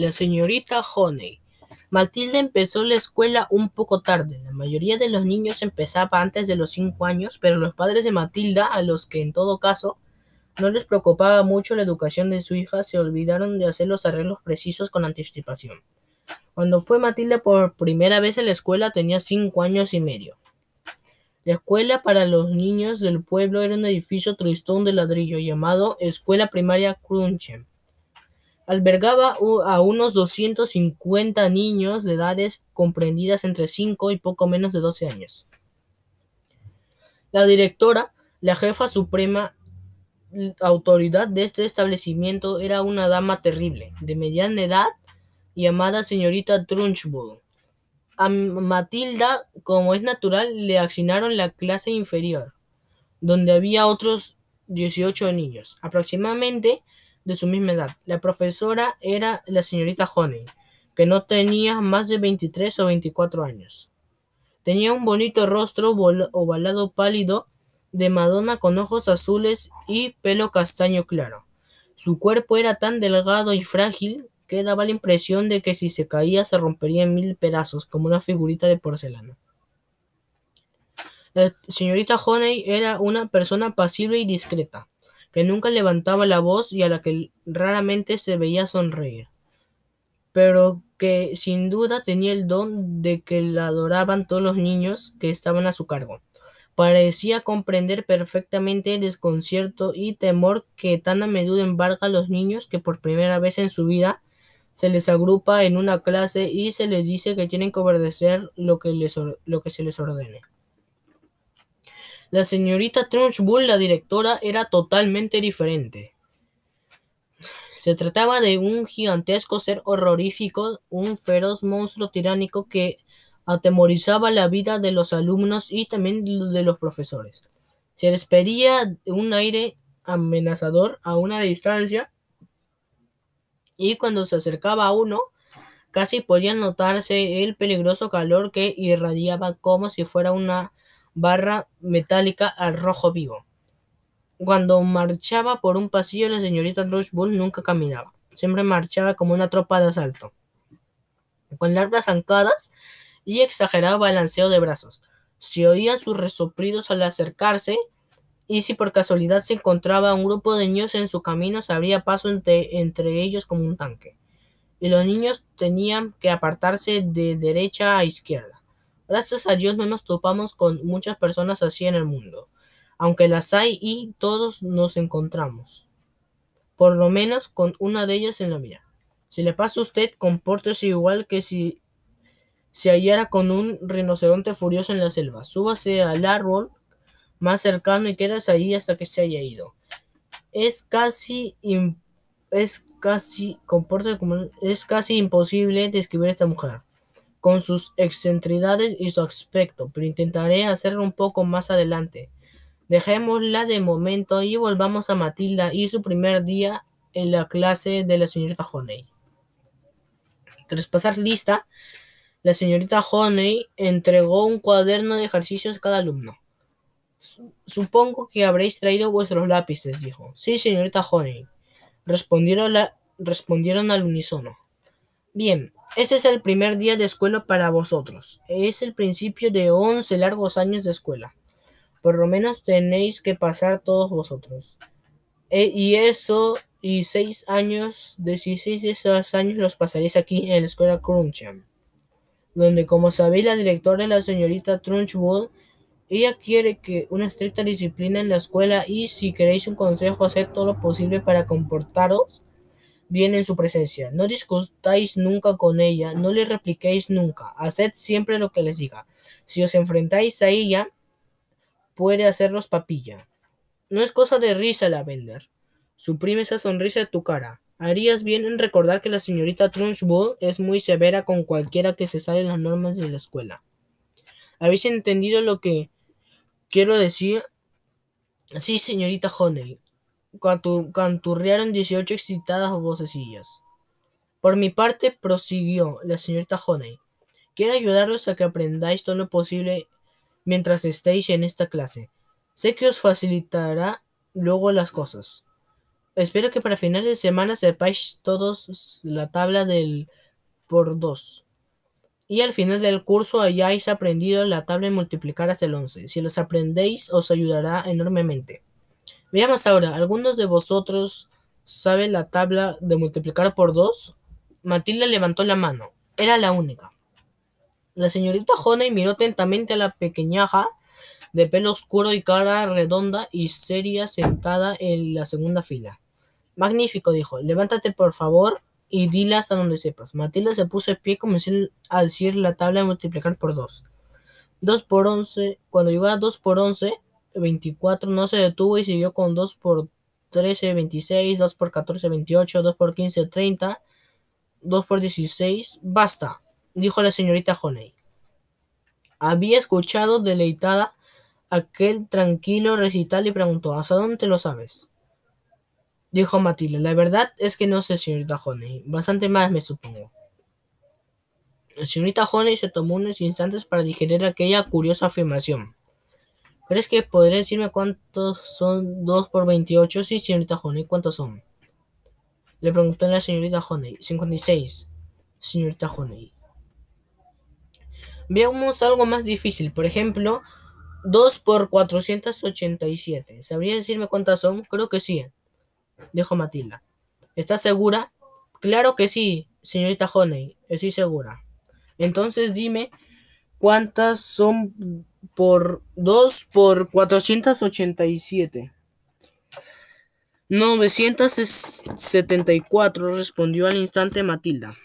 La señorita Honey. Matilda empezó la escuela un poco tarde. La mayoría de los niños empezaba antes de los cinco años, pero los padres de Matilda, a los que en todo caso no les preocupaba mucho la educación de su hija, se olvidaron de hacer los arreglos precisos con anticipación. Cuando fue Matilda por primera vez a la escuela tenía cinco años y medio. La escuela para los niños del pueblo era un edificio tristón de ladrillo llamado Escuela Primaria Crunchen albergaba a unos 250 niños de edades comprendidas entre 5 y poco menos de 12 años. La directora, la jefa suprema autoridad de este establecimiento era una dama terrible, de mediana edad, llamada señorita Trunchbull. A Matilda, como es natural, le asignaron la clase inferior, donde había otros 18 niños. Aproximadamente de su misma edad. La profesora era la señorita Honey, que no tenía más de 23 o 24 años. Tenía un bonito rostro ovalado pálido de Madonna con ojos azules y pelo castaño claro. Su cuerpo era tan delgado y frágil que daba la impresión de que si se caía se rompería en mil pedazos como una figurita de porcelana. La señorita Honey era una persona pasible y discreta que nunca levantaba la voz y a la que raramente se veía sonreír, pero que sin duda tenía el don de que la adoraban todos los niños que estaban a su cargo. Parecía comprender perfectamente el desconcierto y temor que tan a menudo embarga a los niños que por primera vez en su vida se les agrupa en una clase y se les dice que tienen que obedecer lo que, lo que se les ordene. La señorita Trunchbull, la directora, era totalmente diferente. Se trataba de un gigantesco ser horrorífico, un feroz monstruo tiránico que atemorizaba la vida de los alumnos y también de los profesores. Se despedía un aire amenazador a una distancia y cuando se acercaba a uno, casi podía notarse el peligroso calor que irradiaba como si fuera una barra metálica al rojo vivo. Cuando marchaba por un pasillo, la señorita Bull nunca caminaba. Siempre marchaba como una tropa de asalto, con largas zancadas y exagerado balanceo de brazos. Se oían sus resoplidos al acercarse, y si por casualidad se encontraba un grupo de niños en su camino, se abría paso entre, entre ellos como un tanque. Y los niños tenían que apartarse de derecha a izquierda. Gracias a Dios no nos topamos con muchas personas así en el mundo, aunque las hay y todos nos encontramos. Por lo menos con una de ellas en la vida. Si le pasa a usted, compórtese igual que si se hallara con un rinoceronte furioso en la selva. Súbase al árbol más cercano y quédese ahí hasta que se haya ido. Es casi es casi es casi imposible describir a esta mujer con sus excentricidades y su aspecto, pero intentaré hacerlo un poco más adelante. Dejémosla de momento y volvamos a Matilda y su primer día en la clase de la señorita Honey. Tras pasar lista, la señorita Honey entregó un cuaderno de ejercicios a cada alumno. Supongo que habréis traído vuestros lápices, dijo. Sí, señorita Honey, respondieron, respondieron al unísono. Bien, este es el primer día de escuela para vosotros. Es el principio de once largos años de escuela. Por lo menos tenéis que pasar todos vosotros. E, y eso, y seis años, dieciséis de esos años los pasaréis aquí en la escuela Cruncham. Donde, como sabéis, la directora la señorita Trunchwood. Ella quiere que una estricta disciplina en la escuela y si queréis un consejo, haced todo lo posible para comportaros bien en su presencia. No discutáis nunca con ella, no le repliquéis nunca, haced siempre lo que les diga. Si os enfrentáis a ella, puede haceros papilla. No es cosa de risa, Lavender. Suprime esa sonrisa de tu cara. Harías bien en recordar que la señorita Trunchbull es muy severa con cualquiera que se sale las normas de la escuela. ¿Habéis entendido lo que quiero decir? Sí, señorita Honey canturrearon dieciocho excitadas vocecillas. Por mi parte, prosiguió la señorita Honey, quiero ayudaros a que aprendáis todo lo posible mientras estéis en esta clase. Sé que os facilitará luego las cosas. Espero que para finales de semana sepáis todos la tabla del por 2. Y al final del curso hayáis aprendido la tabla de multiplicar hasta el 11. Si las aprendéis, os ayudará enormemente. Veamos ahora, ¿algunos de vosotros saben la tabla de multiplicar por 2? Matilda levantó la mano. Era la única. La señorita Honey miró atentamente a la pequeñaja de pelo oscuro y cara redonda y seria sentada en la segunda fila. Magnífico, dijo. Levántate, por favor, y dile hasta donde sepas. Matilda se puso de pie y comenzó a decir la tabla de multiplicar por 2. 2 por 11, cuando llegó a 2 por 11, 24 no se detuvo y siguió con 2 por 13, 26, 2 por 14, 28, 2 por 15, 30, 2 por 16. Basta, dijo la señorita Honey. Había escuchado deleitada aquel tranquilo recital y preguntó, ¿hasta dónde lo sabes? Dijo Matilda, la verdad es que no sé, señorita Honey. Bastante más, me supongo. La señorita Honey se tomó unos instantes para digerir aquella curiosa afirmación. ¿Crees que podría decirme cuántos son 2 por 28? Sí, señorita Honey, ¿cuántos son? Le preguntó la señorita Honey. 56, señorita Honey. Veamos algo más difícil. Por ejemplo, 2 por 487. ¿Sabría decirme cuántas son? Creo que sí, dijo Matilda. ¿Estás segura? Claro que sí, señorita Honey, estoy segura. Entonces dime cuántas son por 2 por 487. 974, respondió al instante Matilda.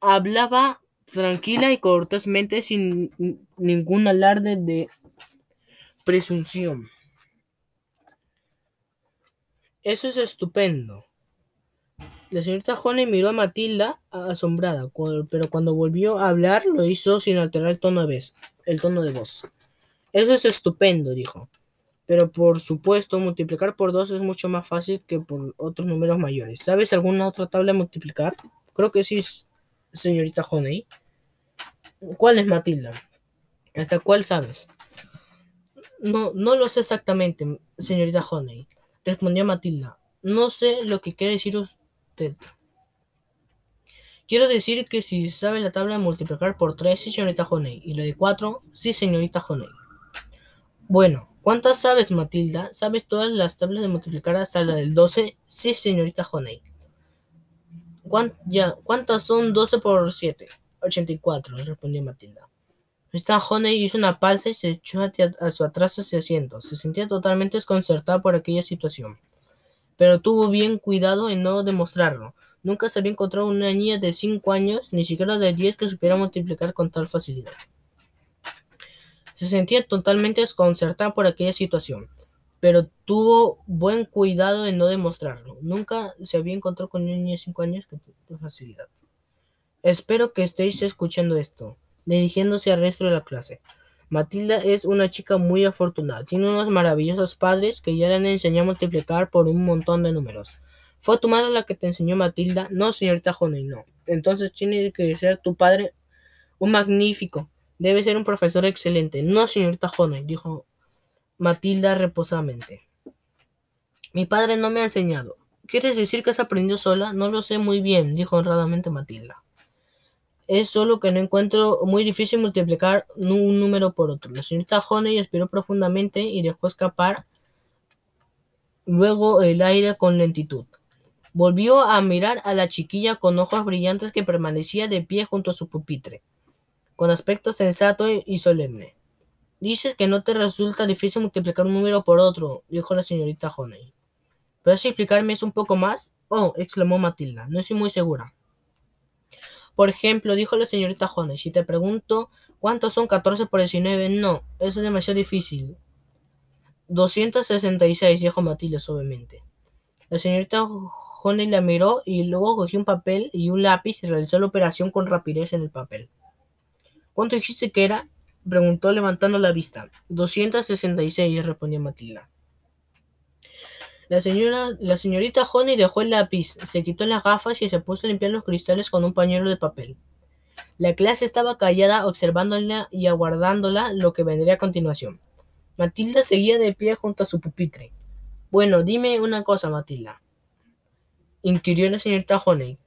Hablaba tranquila y cortésmente sin ningún alarde de presunción. Eso es estupendo. La señorita Honey miró a Matilda asombrada, pero cuando volvió a hablar lo hizo sin alterar el tono de voz. El tono de voz. Eso es estupendo, dijo. Pero por supuesto, multiplicar por 2 es mucho más fácil que por otros números mayores. ¿Sabes alguna otra tabla multiplicar? Creo que sí, señorita Honey. ¿Cuál es Matilda? ¿Hasta cuál sabes? No, no lo sé exactamente, señorita Honey, respondió Matilda. No sé lo que quiere decir usted. Quiero decir que si sabe la tabla de multiplicar por 3, sí, señorita Honey, y la de 4, sí, señorita Honey. Bueno, ¿cuántas sabes, Matilda? ¿Sabes todas las tablas de multiplicar hasta la del 12? Sí, señorita Honey. ya, ¿Cuántas son 12 por 7? 84, respondió Matilda. Esta Honey hizo una pausa y se echó a su atrás hacia asiento. Se sentía totalmente desconcertada por aquella situación. Pero tuvo bien cuidado en no demostrarlo. Nunca se había encontrado una niña de 5 años, ni siquiera de 10, que supiera multiplicar con tal facilidad. Se sentía totalmente desconcertada por aquella situación, pero tuvo buen cuidado en no demostrarlo. Nunca se había encontrado con una niña de 5 años con facilidad. Espero que estéis escuchando esto, dirigiéndose al resto de la clase. Matilda es una chica muy afortunada. Tiene unos maravillosos padres que ya le han enseñado a multiplicar por un montón de números. ¿Fue tu madre la que te enseñó Matilda? No, señorita Honey, no. Entonces tiene que ser tu padre un magnífico. Debe ser un profesor excelente. No, señorita Honey, dijo Matilda reposadamente. Mi padre no me ha enseñado. ¿Quieres decir que has aprendido sola? No lo sé muy bien, dijo honradamente Matilda. Es solo que no encuentro muy difícil multiplicar un número por otro. La señorita Honey aspiró profundamente y dejó escapar luego el aire con lentitud. Volvió a mirar a la chiquilla con ojos brillantes que permanecía de pie junto a su pupitre, con aspecto sensato y solemne. Dices que no te resulta difícil multiplicar un número por otro, dijo la señorita Honey. ¿Puedes explicarme eso un poco más? Oh, exclamó Matilda, no estoy muy segura. Por ejemplo, dijo la señorita Honey, si te pregunto cuántos son 14 por 19, no, eso es demasiado difícil. 266, dijo Matilda suavemente. La señorita Honey la miró y luego cogió un papel y un lápiz y realizó la operación con rapidez en el papel. ¿Cuánto dijiste que era? preguntó levantando la vista. 266, respondió Matilda. La, señora, la señorita Honey dejó el lápiz, se quitó las gafas y se puso a limpiar los cristales con un pañuelo de papel. La clase estaba callada, observándola y aguardándola lo que vendría a continuación. Matilda seguía de pie junto a su pupitre. Bueno, dime una cosa, Matilda, inquirió la señorita Honey,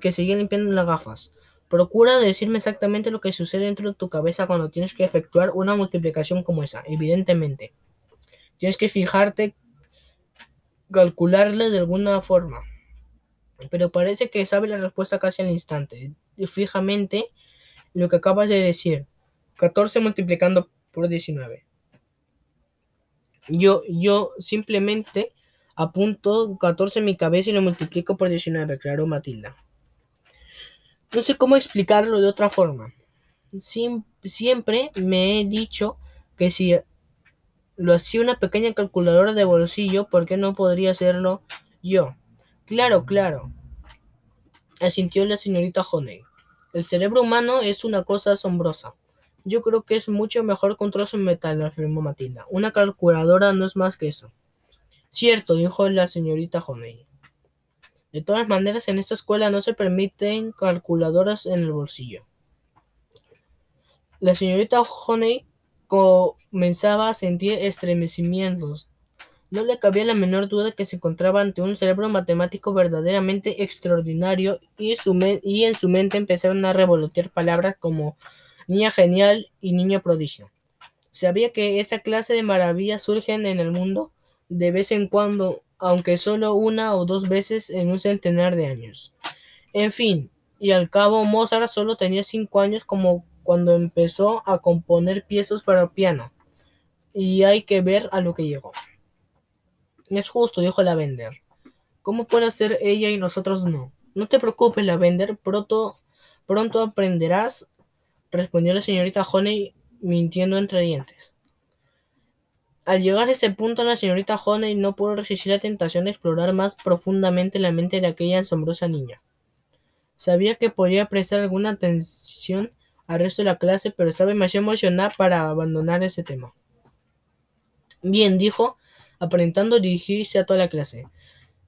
que seguía limpiando las gafas. Procura decirme exactamente lo que sucede dentro de tu cabeza cuando tienes que efectuar una multiplicación como esa, evidentemente. Tienes que fijarte, calcularla de alguna forma. Pero parece que sabe la respuesta casi al instante. Fijamente lo que acabas de decir. 14 multiplicando por 19. Yo, yo simplemente apunto 14 en mi cabeza y lo multiplico por 19, claro Matilda. No sé cómo explicarlo de otra forma. siempre me he dicho que si lo hacía una pequeña calculadora de bolsillo, ¿por qué no podría hacerlo yo? Claro, claro, asintió la señorita Honey. El cerebro humano es una cosa asombrosa. Yo creo que es mucho mejor que un de metal, afirmó Matilda. Una calculadora no es más que eso. Cierto, dijo la señorita Honey. De todas maneras, en esta escuela no se permiten calculadoras en el bolsillo. La señorita Honey comenzaba a sentir estremecimientos. No le cabía la menor duda que se encontraba ante un cerebro matemático verdaderamente extraordinario y, y en su mente empezaron a revolotear palabras como niña genial y niño prodigio. Sabía que esa clase de maravillas surgen en el mundo de vez en cuando, aunque solo una o dos veces en un centenar de años. En fin, y al cabo Mozart solo tenía cinco años como cuando empezó a componer piezas para piano. Y hay que ver a lo que llegó. Es justo, dijo la vender. ¿Cómo puede ser ella y nosotros no? No te preocupes, la vender, pronto, pronto aprenderás respondió la señorita Honey mintiendo entre dientes. Al llegar a ese punto, la señorita Honey no pudo resistir la tentación de explorar más profundamente la mente de aquella asombrosa niña. Sabía que podía prestar alguna atención al resto de la clase, pero estaba demasiado emocionada para abandonar ese tema. Bien, dijo, aparentando dirigirse a toda la clase.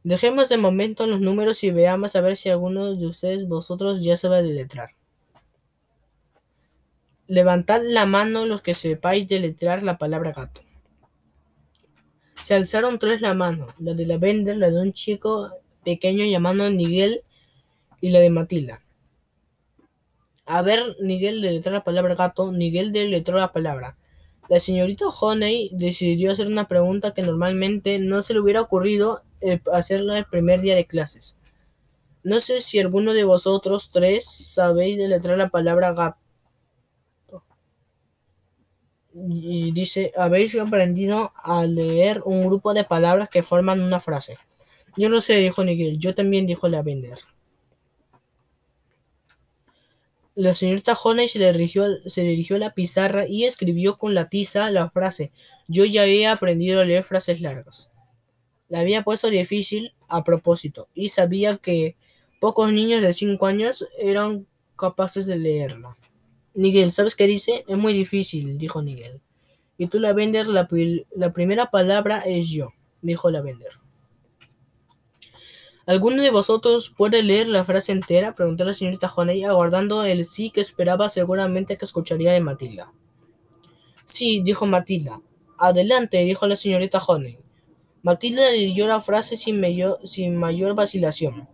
Dejemos de momento los números y veamos a ver si alguno de ustedes vosotros ya sabe deletrar. Levantad la mano los que sepáis deletrear la palabra gato. Se alzaron tres la mano, la de la vender, la de un chico pequeño llamado Nigel y la de Matilda. A ver, Nigel deletreó la palabra gato, Nigel deletreó la palabra. La señorita Honey decidió hacer una pregunta que normalmente no se le hubiera ocurrido hacerla el primer día de clases. No sé si alguno de vosotros tres sabéis deletrear la palabra gato y dice, habéis aprendido a leer un grupo de palabras que forman una frase. Yo no sé, dijo Nigel. Yo también, dijo la vender. La señorita Honey se dirigió, se dirigió a la pizarra y escribió con la tiza la frase. Yo ya había aprendido a leer frases largas. La había puesto difícil a propósito y sabía que pocos niños de 5 años eran capaces de leerla. Nigel, ¿sabes qué dice? Es muy difícil, dijo Nigel. Y tú la vender, la, primera palabra es yo, dijo la vender. ¿Alguno de vosotros puede leer la frase entera? preguntó la señorita Honey, aguardando el sí que esperaba seguramente que escucharía de Matilda. Sí, dijo Matilda. Adelante, dijo la señorita Honey. Matilda leyó la frase sin mayor, sin mayor vacilación.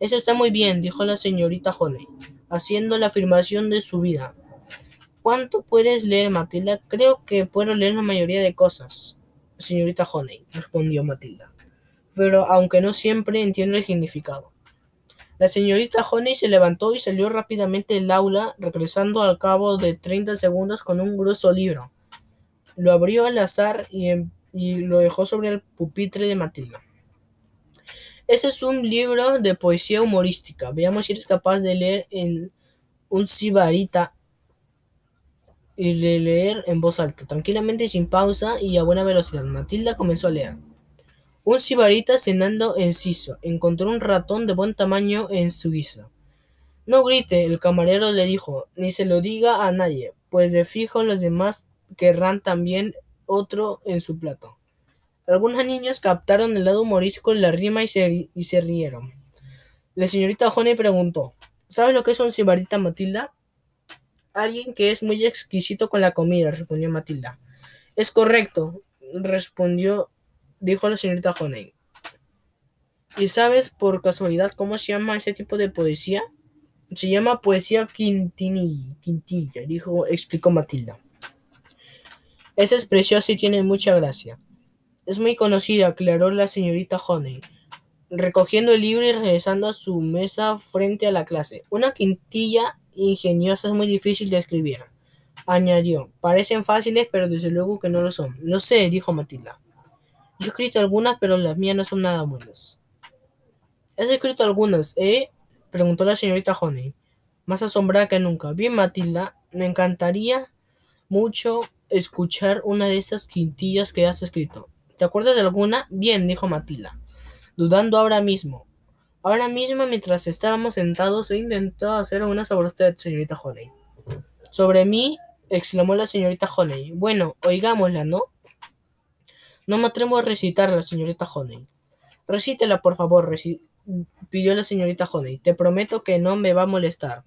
Eso está muy bien, dijo la señorita Honey, haciendo la afirmación de su vida. ¿Cuánto puedes leer, Matilda? Creo que puedo leer la mayoría de cosas, señorita Honey, respondió Matilda. Pero aunque no siempre entiendo el significado. La señorita Honey se levantó y salió rápidamente del aula, regresando al cabo de treinta segundos con un grueso libro. Lo abrió al azar y, y lo dejó sobre el pupitre de Matilda. Ese es un libro de poesía humorística. Veamos si eres capaz de leer en un sibarita y de leer en voz alta, tranquilamente sin pausa y a buena velocidad. Matilda comenzó a leer. Un sibarita cenando en Siso encontró un ratón de buen tamaño en su guisa. No grite, el camarero le dijo, ni se lo diga a nadie, pues de fijo los demás querrán también otro en su plato. Algunos niños captaron el lado humorístico de la rima y se, y se rieron. La señorita Honey preguntó, ¿Sabes lo que es un sibarita, Matilda? Alguien que es muy exquisito con la comida, respondió Matilda. Es correcto, respondió dijo la señorita Honey. ¿Y sabes por casualidad cómo se llama ese tipo de poesía? Se llama poesía quintilla, dijo, explicó Matilda. Esa es preciosa y tiene mucha gracia. Es muy conocida, aclaró la señorita Honey, recogiendo el libro y regresando a su mesa frente a la clase. Una quintilla ingeniosa es muy difícil de escribir. Añadió, parecen fáciles, pero desde luego que no lo son. Lo sé, dijo Matilda. Yo he escrito algunas, pero las mías no son nada buenas. ¿Has escrito algunas, eh? preguntó la señorita Honey, más asombrada que nunca. Bien, Matilda, me encantaría mucho escuchar una de esas quintillas que has escrito. ¿Te acuerdas de alguna? Bien, dijo Matilda, dudando ahora mismo. Ahora mismo, mientras estábamos sentados, he intentado hacer una sobre usted, señorita Honey. Sobre mí, exclamó la señorita Honey. Bueno, oigámosla, ¿no? No me atrevo a recitarla, señorita Honey. Recítela, por favor, pidió la señorita Honey. Te prometo que no me va a molestar.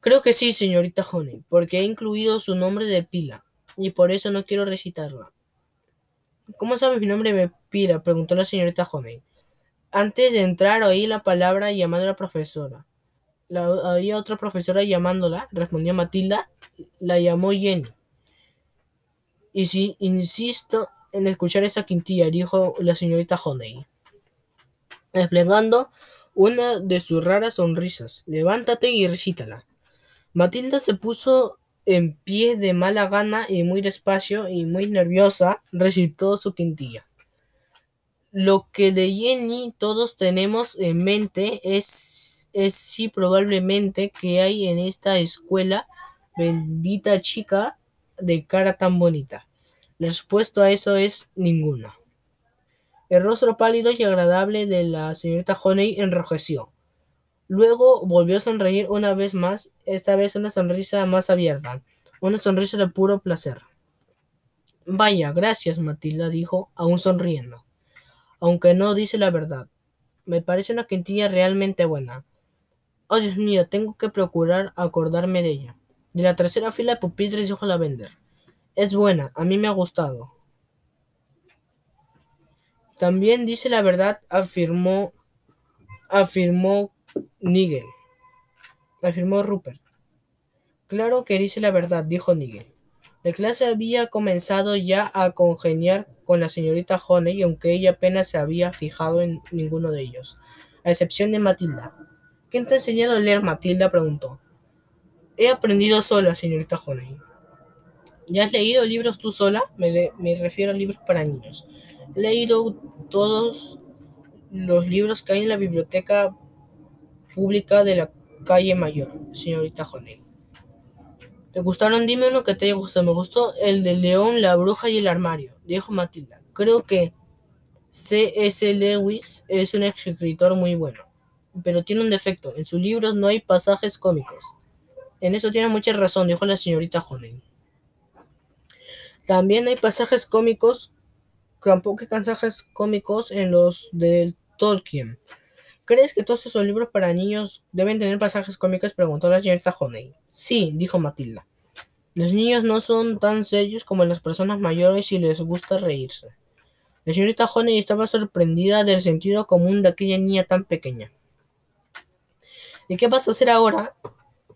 Creo que sí, señorita Honey, porque he incluido su nombre de pila, y por eso no quiero recitarla. ¿Cómo sabes mi nombre de pila? preguntó la señorita Honey. Antes de entrar oí la palabra llamando a la profesora. La, había otra profesora llamándola, respondió Matilda, la llamó Jenny. Y si insisto en escuchar esa quintilla, dijo la señorita Honey, desplegando una de sus raras sonrisas. Levántate y recítala. Matilda se puso en pie de mala gana y muy despacio y muy nerviosa recitó su quintilla. Lo que de Jenny todos tenemos en mente es, es si probablemente que hay en esta escuela bendita chica de cara tan bonita. La respuesta a eso es ninguna. El rostro pálido y agradable de la señorita Honey enrojeció. Luego volvió a sonreír una vez más, esta vez una sonrisa más abierta, una sonrisa de puro placer. Vaya, gracias, Matilda dijo, aún sonriendo. Aunque no dice la verdad. Me parece una quintilla realmente buena. Oh, Dios mío, tengo que procurar acordarme de ella. De la tercera fila de pupitres dijo la vender. Es buena, a mí me ha gustado. También dice la verdad, afirmó, afirmó Nigel. Afirmó Rupert. Claro que dice la verdad, dijo Nigel. La clase había comenzado ya a congeniar con la señorita Honey, aunque ella apenas se había fijado en ninguno de ellos, a excepción de Matilda. ¿Quién te ha enseñado a leer? Matilda preguntó. He aprendido sola, señorita Honey. ¿Ya has leído libros tú sola? Me, refiero a libros para niños. He leído todos los libros que hay en la biblioteca pública de la calle Mayor, señorita Honey. ¿Te gustaron? Dime uno que te haya gustado. Me gustó el de León, la bruja y el armario, dijo Matilda. Creo que C.S. Lewis es un escritor muy bueno, pero tiene un defecto. En sus libros no hay pasajes cómicos. En eso tiene mucha razón, dijo la señorita Honey. También hay pasajes cómicos, tampoco hay pasajes cómicos en los de Tolkien. ¿Crees que todos esos libros para niños deben tener pasajes cómicos? preguntó la señorita Honey. Sí, dijo Matilda. Los niños no son tan serios como las personas mayores y les gusta reírse. La señorita Honey estaba sorprendida del sentido común de aquella niña tan pequeña. ¿Y qué vas a hacer ahora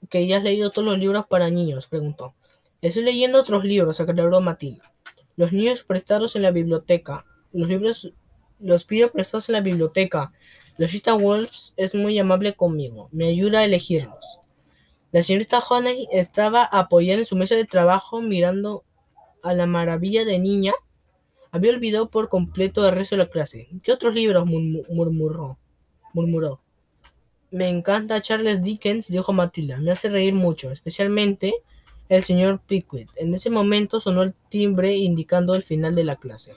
que ya has leído todos los libros para niños? preguntó. Estoy leyendo otros libros, aclaró Matilda. Los niños prestados en la biblioteca. Los libros los pido prestados en la biblioteca. Losita Wolves es muy amable conmigo. Me ayuda a elegirlos. La señorita Honey estaba apoyada en su mesa de trabajo mirando a la maravilla de niña. Había olvidado por completo el resto de la clase. ¿Qué otros libros? murmuró. murmuró. Me encanta Charles Dickens, dijo Matilda. Me hace reír mucho, especialmente el señor Pickwick. En ese momento sonó el timbre indicando el final de la clase.